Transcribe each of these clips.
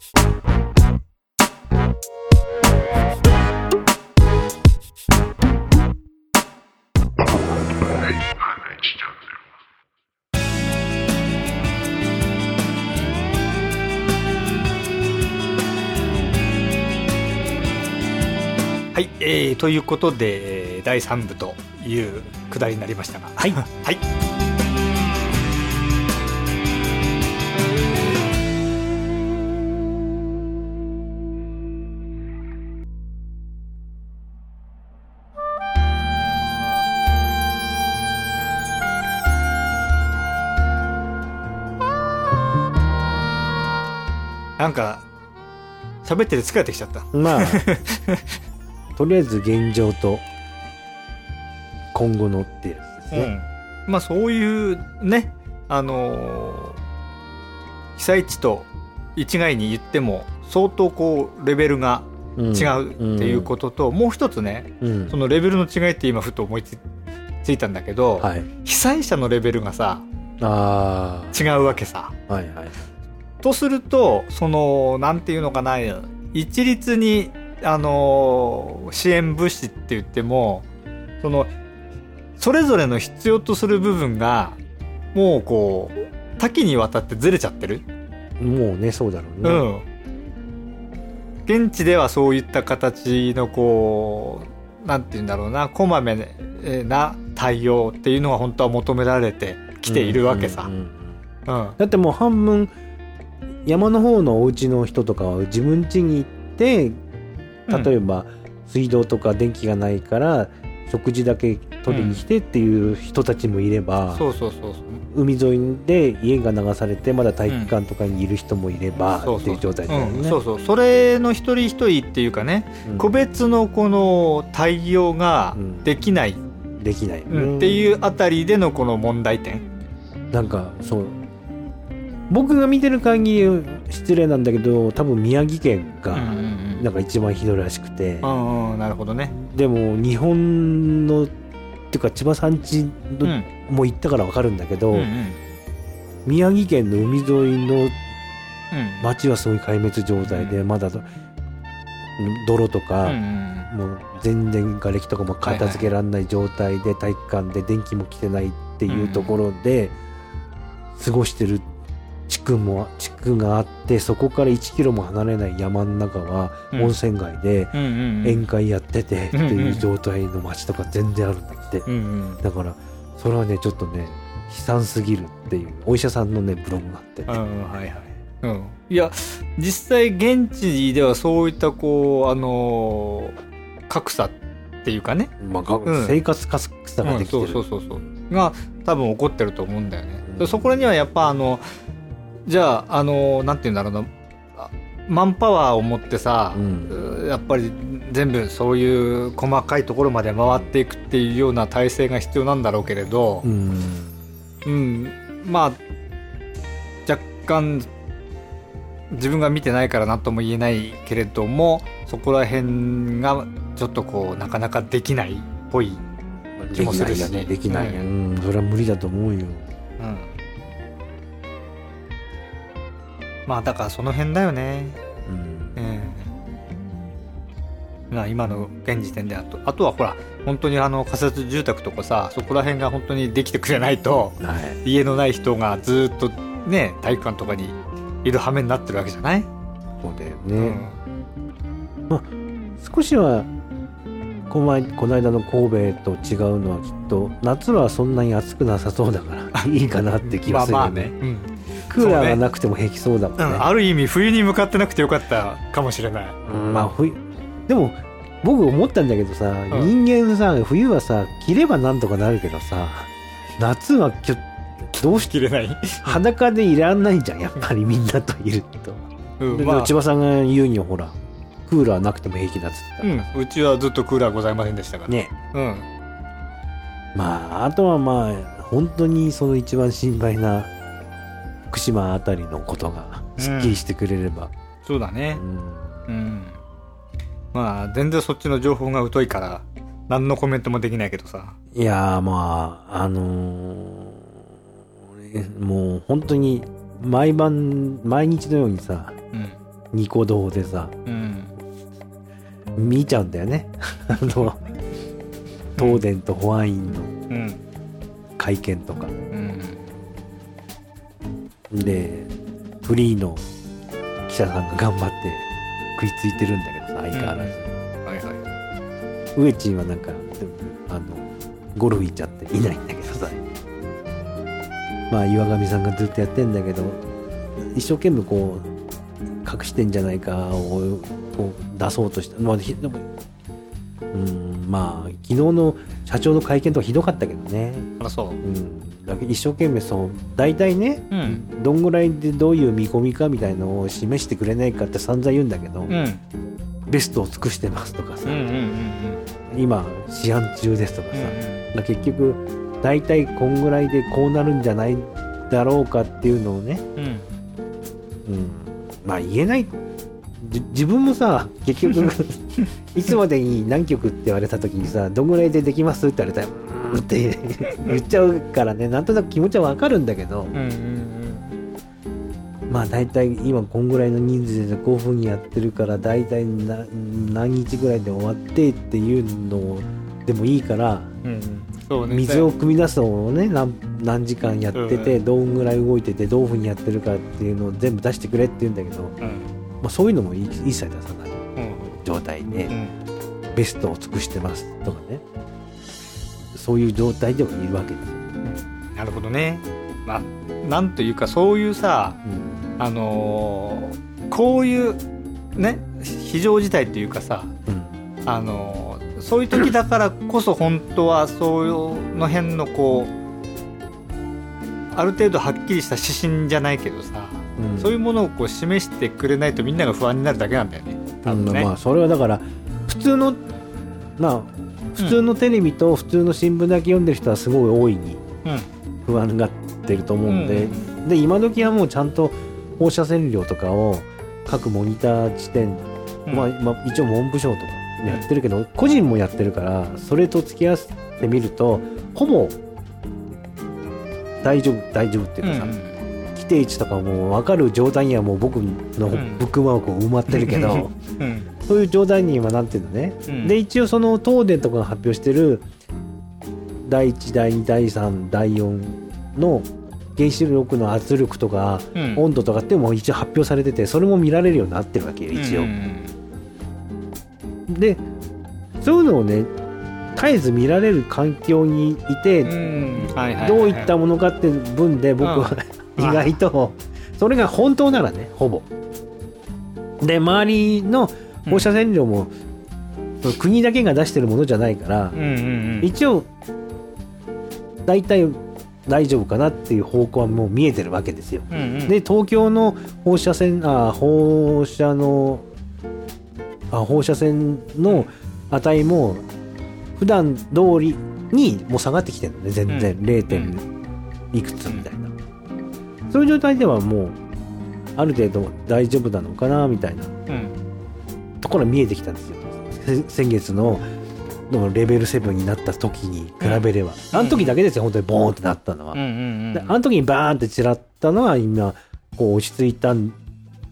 はい、えー、ということでえー第3部というくだりになりましたが。はい。はいなんか喋ってて疲れてきちゃった。まあ とりあえず現状と今後のってやつですね、うん、まあそういうねあのー被災地と一概に言っても相当こうレベルがうん。違うっていうことと、もう一つねうん。そのレベルの違いって今ふと思いつついたんだけど、はい。被災者のレベルがさあ違うわけさ。あはいはいとするとそのなんていうのかな一律にあのー支援物資って言ってもそのそれぞれの必要とする部分がもうこう多岐にわたってずれちゃってる。もうねそうだろううね、ん。現地ではそういった形のこうなんて言うんだろうなこまめな対応っていうのが本当は求められてきているわけさうん。うんうんうん。だってもう半分山の方のお家の人とかは自分家に行って例えば水道とか電気がないから食事だけ取りに来てっていう人たちもいれば、そうそうそうそう。海沿いで家が流されてまだ体育館とかにいる人もいれば、っていう状態だよね。うん。そうそう。それの一人一人っていうかね、うん。個別のこの対応がうん。できない、できない。うん。っていうあたりでのこの問題点。なんかそう僕が見てる限り失礼なんだけど多分宮城県がうんなんか一番ひどいらしくて、うんうんなるほどね。でも日本のっていうか千葉さんちの、うん。もう行ったから分かるんだけど、うんうん。宮城県の海沿いのうん。町はすごい壊滅状態で、まだ泥とか、うんうんもう全然瓦礫とかも片付けられない状態で体育館で電気も来てないっていうところで過ごしてる地区も地区があってそこから1キロも離れない山の中はうん。温泉街で宴会やっててっていう状態の街とか全然あるんだって。だからそれはねちょっとね悲惨すぎるっていうお医者さんのねブログがあってね。うんはいはい。うん。いや実際現地ではそういったこうあのー格差っていうかね。まあがうん。生活格差ができてる。うんそうそうそうそう。が多分起こってると思うんだよね、うん。でそこにはやっぱあのじゃああのなんて言うんだろうな。あマンパワーを持ってさ、うん。やっぱり全部そういう細かいところまで回っていくっていうような体制が必要なんだろうけれど。う、ん。うん、まあ若干自分が見てないから何とも言えないけれどもそこら辺がちょっとこうなかなかできないっぽい、気できもするしないよね。できない。よ、ううん。それは無理だと思うよまあだからその辺だよね。うん。ええ。まあ今の現時点であとあとはほら本当にあの仮設住宅とかさそこら辺が本当にできてくれないとはい。家のない人がずっとね体育館とかにいる羽目になってるわけじゃない、そうだようね、ん少しはこの前この間の神戸と違うのはきっと夏はそんなに暑くなさそうだから いいかなって気がするよね,、うんクーラーがなくても平気そうだもんね。うんある意味冬に向かってなくてよかったかもしれない。うんまあ冬でも僕思ったんだけどさ、ん。人間さ冬はさ着ればなんとかなるけどさ夏はきょどうしきれない、裸でいらんないじゃんやっぱり。みんなといると、でうんまあ。千葉さんが言うにはほらクーラーなくても平気だっつってた、うん、うちはずっとクーラーございませんでしたから、ね。うん、まああとはまあ本当にその一番心配な福島あたりのことがすっきりしてくれれば、そうだね。うん。うん。まあ全然そっちの情報が疎いから何のコメントもできないけどさ。いやーまああのーもう本当に毎晩毎日のようにさうん。ニコ動でさうん。見ちゃうんだよね。あの東電と保安院のうん。会見とか。うんでフリーの記者さんが頑張って食いついてるんだけどさ相変わらず、はいはい。ウエチンはなんかあのゴルフ行っちゃっていないんだけどさ。まあ岩上さんがずっとやってんだけど一生懸命こう隠してんじゃないかを出そうとしてまあひでもうんまあ昨日の社長の会見とかひどかったけどね、あらそう。うん、だけど一生懸命そう大体ねうん。どんぐらいでどういう見込みかみたいのを示してくれないかって散々言うんだけど、うん。ベストを尽くしてますとかさ、うんうんうん今試案中ですとかさ、うん結局大体こんぐらいでこうなるんじゃないだろうかっていうのをね、うん。うん、まあ言えない。じ自分もさ結局 いつまでに何曲って言われた時にさどんぐらいでできますって言われたらうって言っちゃうからねなんとなく気持ちはわかるんだけど。うんうんまあ大体今こんぐらいの人数で5分やってるから大体な何日ぐらいで終わってっていうのでもいいから。うんうん。そうね。水を汲み出すのをね何何時間やってて、うんどんぐらい動いててどういうふうにやってるかっていうのを全部出してくれって言うんだけど、うん。まあ、そういうのも一一切出さな。いうん。状態で、うん。ベストを尽くしてますとかねそういう状態でもいるわけです。よ、なるほどね。まあなんというかそういうさうん。あのーこういうね非常事態っていうかさうん。あのーそういう時だからこそ本当はそういうの辺のこうある程度はっきりした指針じゃないけどさ、うん。そういうものをこう示してくれないとみんなが不安になるだけなんだよね。多分ね、まあそれはだから普通のまあ普通のテレビと普通の新聞だけ読んでる人はすごい大いにうん。不安になってると思うんで、うんで今時はもうちゃんと放射線量とかを各モニター地点、うん。まあ、まあ一応文部省とかやってるけど、個人もやってるからそれと付き合わせてみるとほぼ大丈夫大丈夫っていうかさ、うん規定値とかも分かる状態にはもう僕のん。ブックマーク埋まってるけど、うんそういう状態に今なってるのね。うんで一応その東電とかが発表してる第1第2第3第4の原子力の圧力とかうん温度とかっても一応発表されててそれも見られるようになってるわけよ一応。うんでそういうのをね絶えず見られる環境にいて、どういったものかって分で僕は、意外とそれが本当ならねほぼ。で周りの放射線量も、国だけが出してるものじゃないから、うんうんうん。一応大体大丈夫かなっていう方向はもう見えてるわけですよ。うんうん。で東京の放射線あ放射のあ放射線の値も普段通りにもう下がってきてるのね全然、うん。0. 点いくつみたいな、そういう状態ではもうある程度大丈夫なのかなみたいな。うん。ところが見えてきたんですよ。せ先月ののレベル7になった時に比べれば、あの時だけですよ。本当にボーンってなったのは、うんうんうんであの時にバーンって散らったのは今こう落ち着いた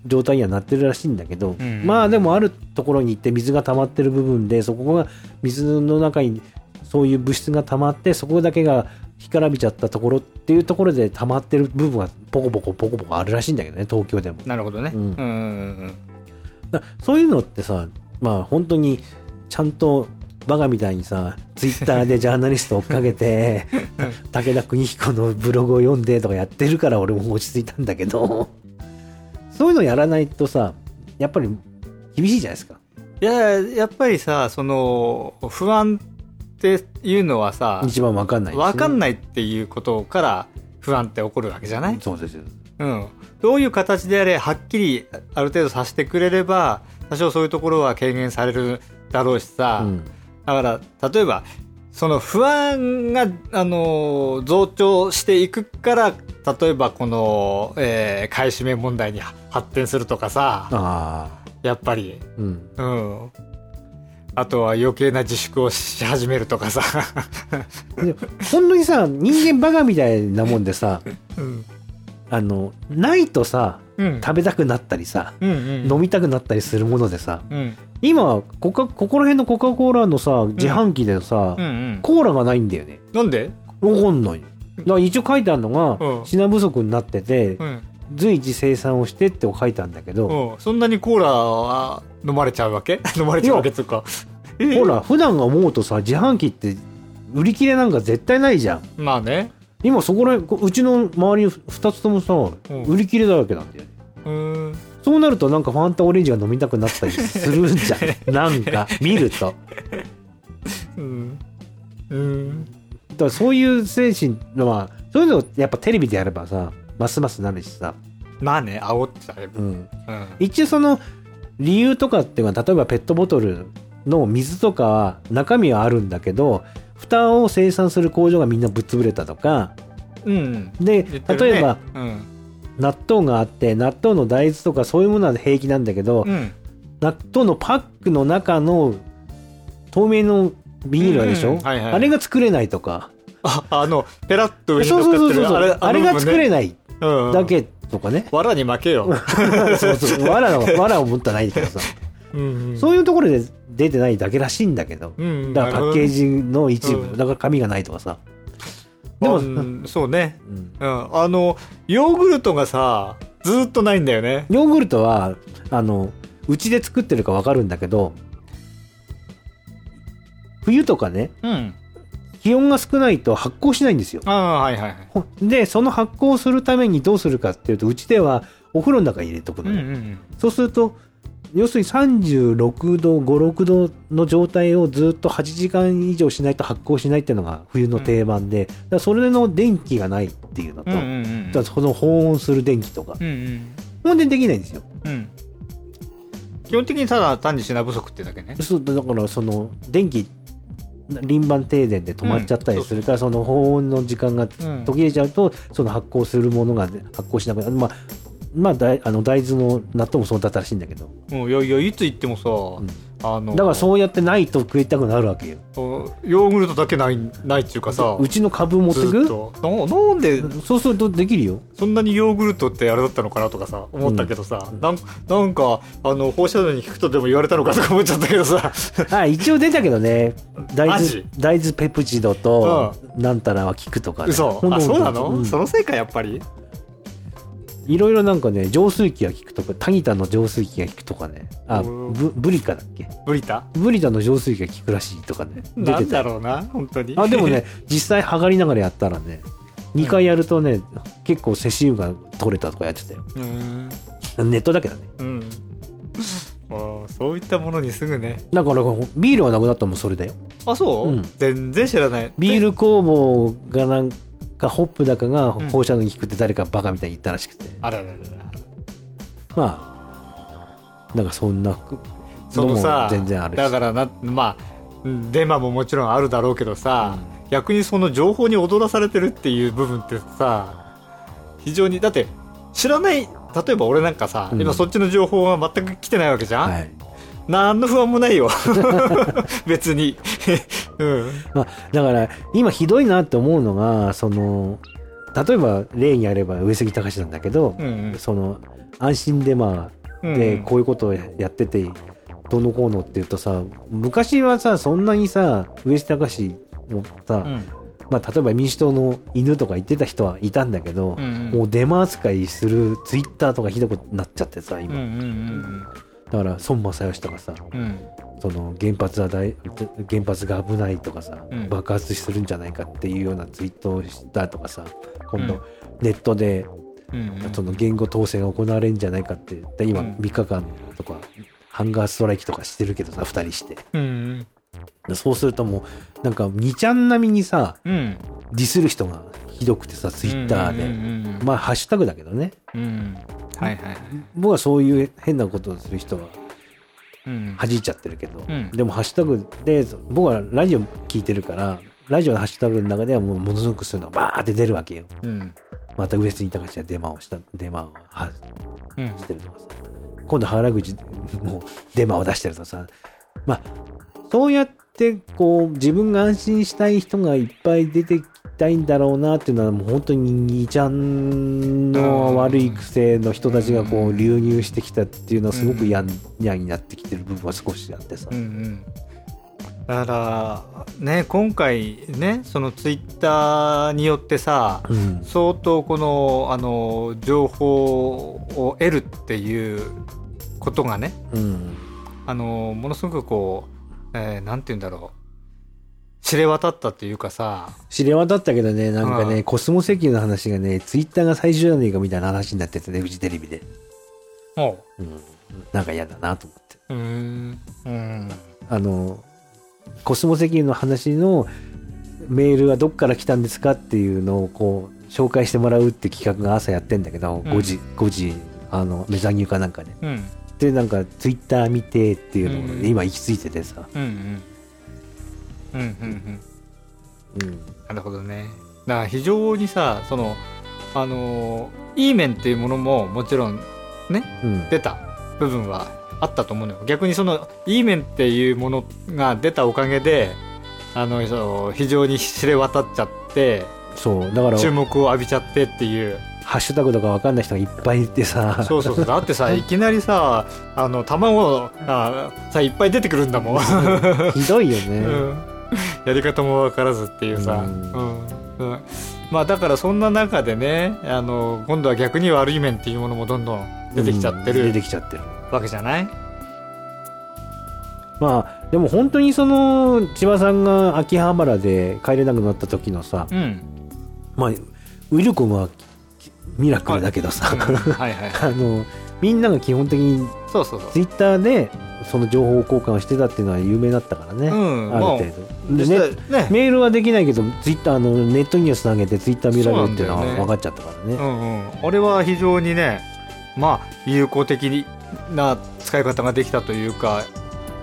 状態にはなってるらしいんだけど、うんまあでもあるところに行って水が溜まってる部分でそこが水の中にそういう物質が溜まってそこだけが干からびちゃったところっていうところで溜まってる部分はポコポコポコポコあるらしいんだけどね東京でも。なるほどね。うんうんうんだそういうのってさまあ本当にちゃんとバカみたいにさツイッターでジャーナリスト追っかけて 武田邦彦のブログを読んでとかやってるから俺も落ち着いたんだけどそういうのやらないとさやっぱり厳しいじゃないですか。いややっぱりさその不安っていうのはさ一番わかんないしね、分かんいないっていうことから不安って起こるわけじゃない、そうですよ。うん、どういう形であれはっきりある程度させてくれれば多少そういうところは軽減されるだろうしさ、うん。だから例えばその不安が、あの増長していくから例えばこの、えー買い占め問題に発展するとかさ。ああ、やっぱり。うん。うん。あとは余計な自粛をし始めるとかさ、で本当にさ人間バカみたいなもんでさ うんあのないとさうん。食べたくなったりさ、うんうん。飲みたくなったりするものでさうん。今コカここら辺のコカ・コーラのさ自販機でさ、うんうん。コーラがないんだよね。なんで？わかんない。だから一応書いてあるのが、うん。品不足になってて、うん。随時生産をしてって書いてあるんだけど、うん。そんなにコーラは飲まれちゃうわけ？飲まれちゃうわけ？っていうか。ほら普段思うとさ自販機って売り切れなんか絶対ないじゃん。まあね今そこらこうちの周り2つともさ、ん。売り切れだらけなんだよね。そうなるとなんかファンタオレンジが飲みたくなったりするんじゃん。なんか見ると。うん。うん。だからそういう精神のはそういうのをやっぱテレビでやればさますますなるしさ、まあね煽っちゃえばうん、うん。一応その理由とかっていうのは例えばペットボトルの水とかは中身はあるんだけど蓋を生産する工場がみんなぶっ潰れたとか。うんで、ね。例えばうん。納豆があって納豆の大豆とかそういうものは平気なんだけど、うん。納豆のパックの中の透明のビニールあるでしょ、うんはいはい。あれが作れないとか。ああのペラッと上にそう乗っかってるそうそうそうあれが作れいないだけとかね、わらに負けよ。そうそう。わらのわらを持ったらないけどさ、うん。そういうところで出てないだけらしいんだけど、うんだからパッケージの一部、うん。だから紙がないとかさ。でも、そうね。うん。うん。あのヨーグルトがさずーっとないんだよね。ヨーグルトはあのうちで作ってるか分かるんだけど冬とかねうん。気温が少ないと発酵しないんですよ。ああはいはいはい。ほでその発酵するためにどうするかっていうとうちではお風呂の中に入れとくのよ、うんうん。そうすると要するに36度56度の状態をずっと8時間以上しないと発酵しないっていうのが冬の定番で、だからそれの電気がないっていうのと、うんうんうんその保温する電気とか。うんうん。でできないんですよ。うん。基本的にただ単に品不足ってだけね。そうだからその電気輪番停電で止まっちゃったりするから、その保温の時間がうん途切れちゃうとその発酵するものが発酵しなくなる。まあまあ大あの大豆の納豆もそうだったらしいんだけど。もういやいやいつ行ってもさ、あのだからそうやってないと食いたくなるわけよ。ヨーグルトだけないないっていうかさうちの株持ってずっくと。ななんでそうするとできるよ。そんなにヨーグルトってあれだったのかなとかさ思ったけどさ、なんなんかあの放射能に効くとでも言われたのかとか思っちゃったけどさ。あ一応出たけどね。大豆大豆ペプチドとなんたらは効くとか、ね、嘘。ほんと。あそうなの、うん。そのせいかやっぱり？いろいろなんかね浄水器が効くとかタニタの浄水器が効くとかね。あうんブブリカだっけ？ブリタ？ブリタの浄水器が効くらしいとかね出なんてただろうな本当に。あでもね実際剥がりながらやったらね2回やるとね、結構セシウムが取れたとかやってたよ。うーん。ネットだけどね。うん。そういったものにすぐね。だからビールがなくなったのもそれだよ。あそう、うん。全然知らない。ビール工房がなんかホップだかがうん。放射能に効くって誰かバカみたいに言ったらしくて、あらららら。まあなんかそんなそのさ全然あるし。だからなまあうんデマももちろんあるだろうけどさ、逆にその情報に踊らされてるっていう部分ってさ非常にだって知らない例えば俺なんかさ、うん。今そっちの情報は全く来てないわけじゃん、はい。何の不安もないよ。別にうん。まあ、だから今ひどいなって思うのがその例えば例にあれば上杉隆なんだけど、うんその安心デマうんでこういうことをやっててどうのこうのっていうとさ昔はさそんなにさ上杉隆もさ、うん。まあ、例えば民主党の犬とか言ってた人はいたんだけど、うんもうデマ扱いするツイッターとかひどくなっちゃってさ今、うんうんだから孫正義とかさうんうんその原発は大原発が危ないとかさ、うん。爆発するんじゃないかっていうようなツイートをしたとかさ今度うん。ネットでその言語統制が行われるんじゃないかってで今うん。3日間とかハンガーストライキとかしてるけどさ2人して。うんそうするともうなんか2ちゃん並みにさうん。ディスる人がひどくてさツイッターで、まあハッシュタグだけどね。うん。はいはい僕はそういう変なことをする人はうん弾いちゃってるけど、うん。でもハッシュタグで僕はラジオ聞いてるからラジオのハッシュタグの中ではもうものすごくそういうのがバーって出るわけよ。うん。また上杉隆がデマをしたデマをはうんしてるとかさ。今度原口もデマを出してるとさ。まあそうやってこう自分が安心したい人がいっぱい出てきたいんだろうなっていうのはもう本当に2ちゃんの悪い癖の人たちがこううん流入してきたっていうのはすごく嫌嫌になってきてる部分は少しあってさ、うんうん。だからね今回ねそのツイッターによってさうん相当このあの情報を得るっていうことがねうん。あのものすごくこう、えーなんて言うんだろう知れ渡ったっていうかさ。知れ渡ったけどねなんかね、うん。コスモ石油の話がねツイッターが最初じゃねえかみたいな話になっててねフジテレビで、もう。ん、なんか嫌だなと思って。うん。うん。あのコスモ石油の話のメールはどっから来たんですかっていうのをこう紹介してもらうって企画が朝やってんだけど、うん。5時5時あのメザニューかなんかでうん。でなんかツイッター見てっていうのを、うん。今行き着いててさ、うんうんうんうんうん。うん、なるほどね。だから非常にさそのあのいい面っていうものももちろんねうん、出た部分はあったと思うのよ。逆にそのいい面っていうものが出たおかげであのそう非常に知れ渡っちゃってそうだから注目を浴びちゃってっていう。ハッシュタグとかわかんない人がいっぱいいてさ。そうそうそう。だってさ いきなりさあの卵がさいっぱい出てくるんだもん、ひどいよね、うん やり方も分からずっていうさ、ううん。んうん。まあだからそんな中でねあの今度は逆に悪い面っていうものもどんどん出てきちゃってうん出るてきちゃってる。わけじゃない、まあでも本当にその千葉さんが秋葉原で帰れなくなった時のさ、うん。まあウィルコムはミラクルだけどさ、うん。はいはい あのみんなが基本的にそうそうそう。ツイッターでその情報交換をしてたっていうのは有名だったからね、うんある程度、で実ね際ね。メールはできないけどツイッターのネットニュース投げてツイッター見られるっていうのは分かっちゃったからね。うんうん。あれは非常にねまあ有効的な使い方ができたというか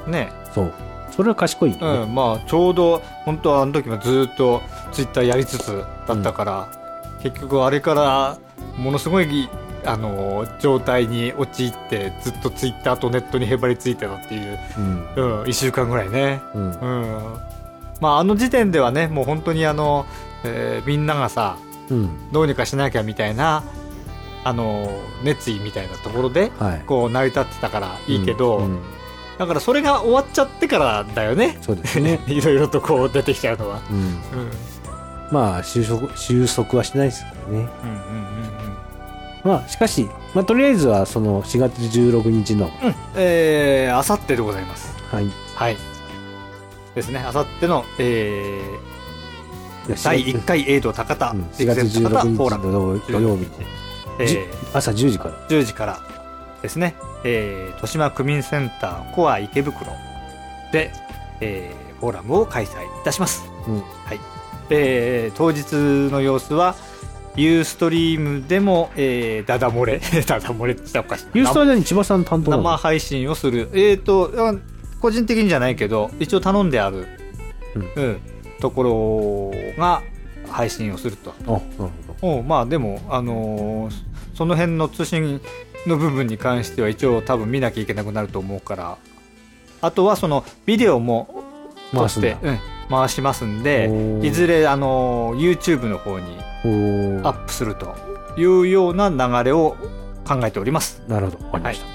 ね。そう。それは賢い。よね、うん、まあちょうど本当はあの時もずっとツイッターやりつつだったから、結局あれからものすごいあの状態に陥ってずっとツイッターとネットにへばりついてたっていう、うん。うん、1週間ぐらいね、うん。うん。まああの時点ではねもう本当にあの、えーみんながさうん。どうにかしなきゃみたいなあの熱意みたいなところではい。こう成り立ってたからいいけど、うんうん。だからそれが終わっちゃってからだよね。そうですね、いろいろとこう出てきちゃうのは。うん、うんまあ収束収束はしないですからね。うんうんまあしかし、まあ、とりあえずはその4月16日のうんうん。えー、あさってでございます。はいはい。ですね。あさっての、えー、第4 1回エイド高田うん4月陸前高田16フォーラム、日の土曜日えじー、朝10時から10時からですね、えー、豊島区民センターコア池袋で、えー、フォーラムを開催いたします。うんはい。えー、当日の様子は、ユーストリームでも、えー、ダダ漏れ、ダダ漏れっておかしいなユーストリーム千葉さん担当生配信をする。えっ、とあ個人的にじゃないけど一応頼んである、うん。ところが配信をすると。あなるほおうまあでもあのーその辺の通信の部分に関しては一応多分見なきゃいけなくなると思うから。あとはそのビデオもど撮してうん、回しますんでいずれあのー YouTube の方にアップするというような流れを考えております。なるほど。わかりました。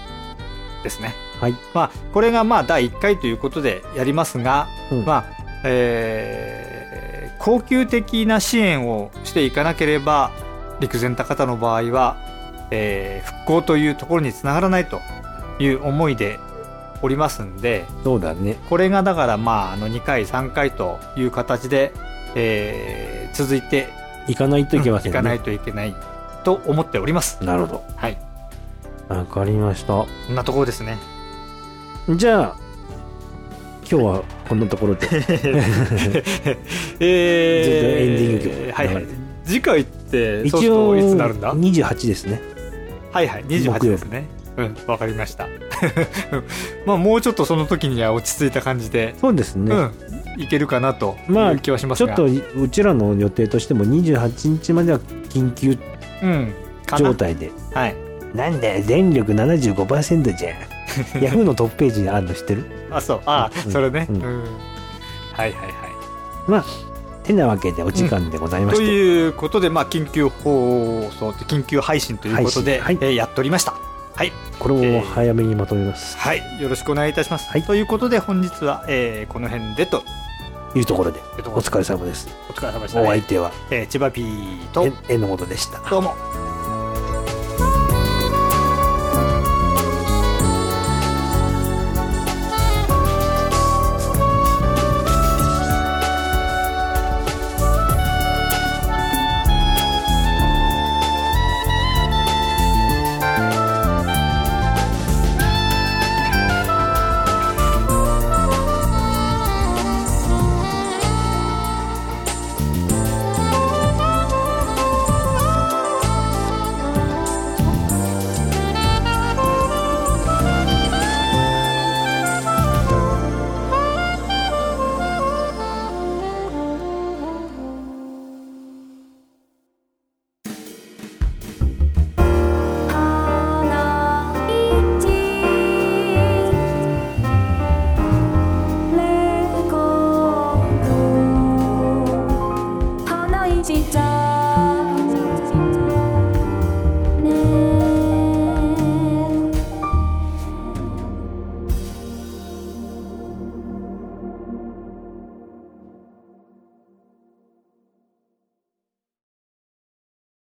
ですね。はい、まあ、これがまあ第1回ということでやりますが、うん。まあ、えー恒久的な支援をしていかなければ、陸前高田の場合は、えー復興というところにつながらないという思いでおりますんで、そうだね。これがだからまあ、あの2回、3回という形で、えー続いて行かないといけませんね、いかないといけないと思っております。なるほはい。どわかりました。こんなところですね。じゃあ今日はこんなところで。えエンディング曲はいはい。次回って一応いつなるんだ？28ですね。はいはい木曜28ですね。うんわかりました まあもうちょっとその時には落ち着いた感じで、そうですね、うんいけるかなとまあいう気はしますが。ちょっとうちらの予定としても28日までは緊急状態で。はい。なんだよ電力75%じゃ。ん ヤフーのトップページにあるの知ってる？あそう。あ、うんそれね、ううん。んはいはいはい。まあてなわけでお時間でございましとて、いうことで、まあ、緊急放送緊急配信ということで、はい。えーやっておりました。はい、これも早めにまとめます、はい、よろしくお願いいたします。はい。ということで本日は、えーこの辺でと。いうところで。お疲れ様です。お疲れ様でした、お相手は。えー千葉 P と。え榎本でした。どうも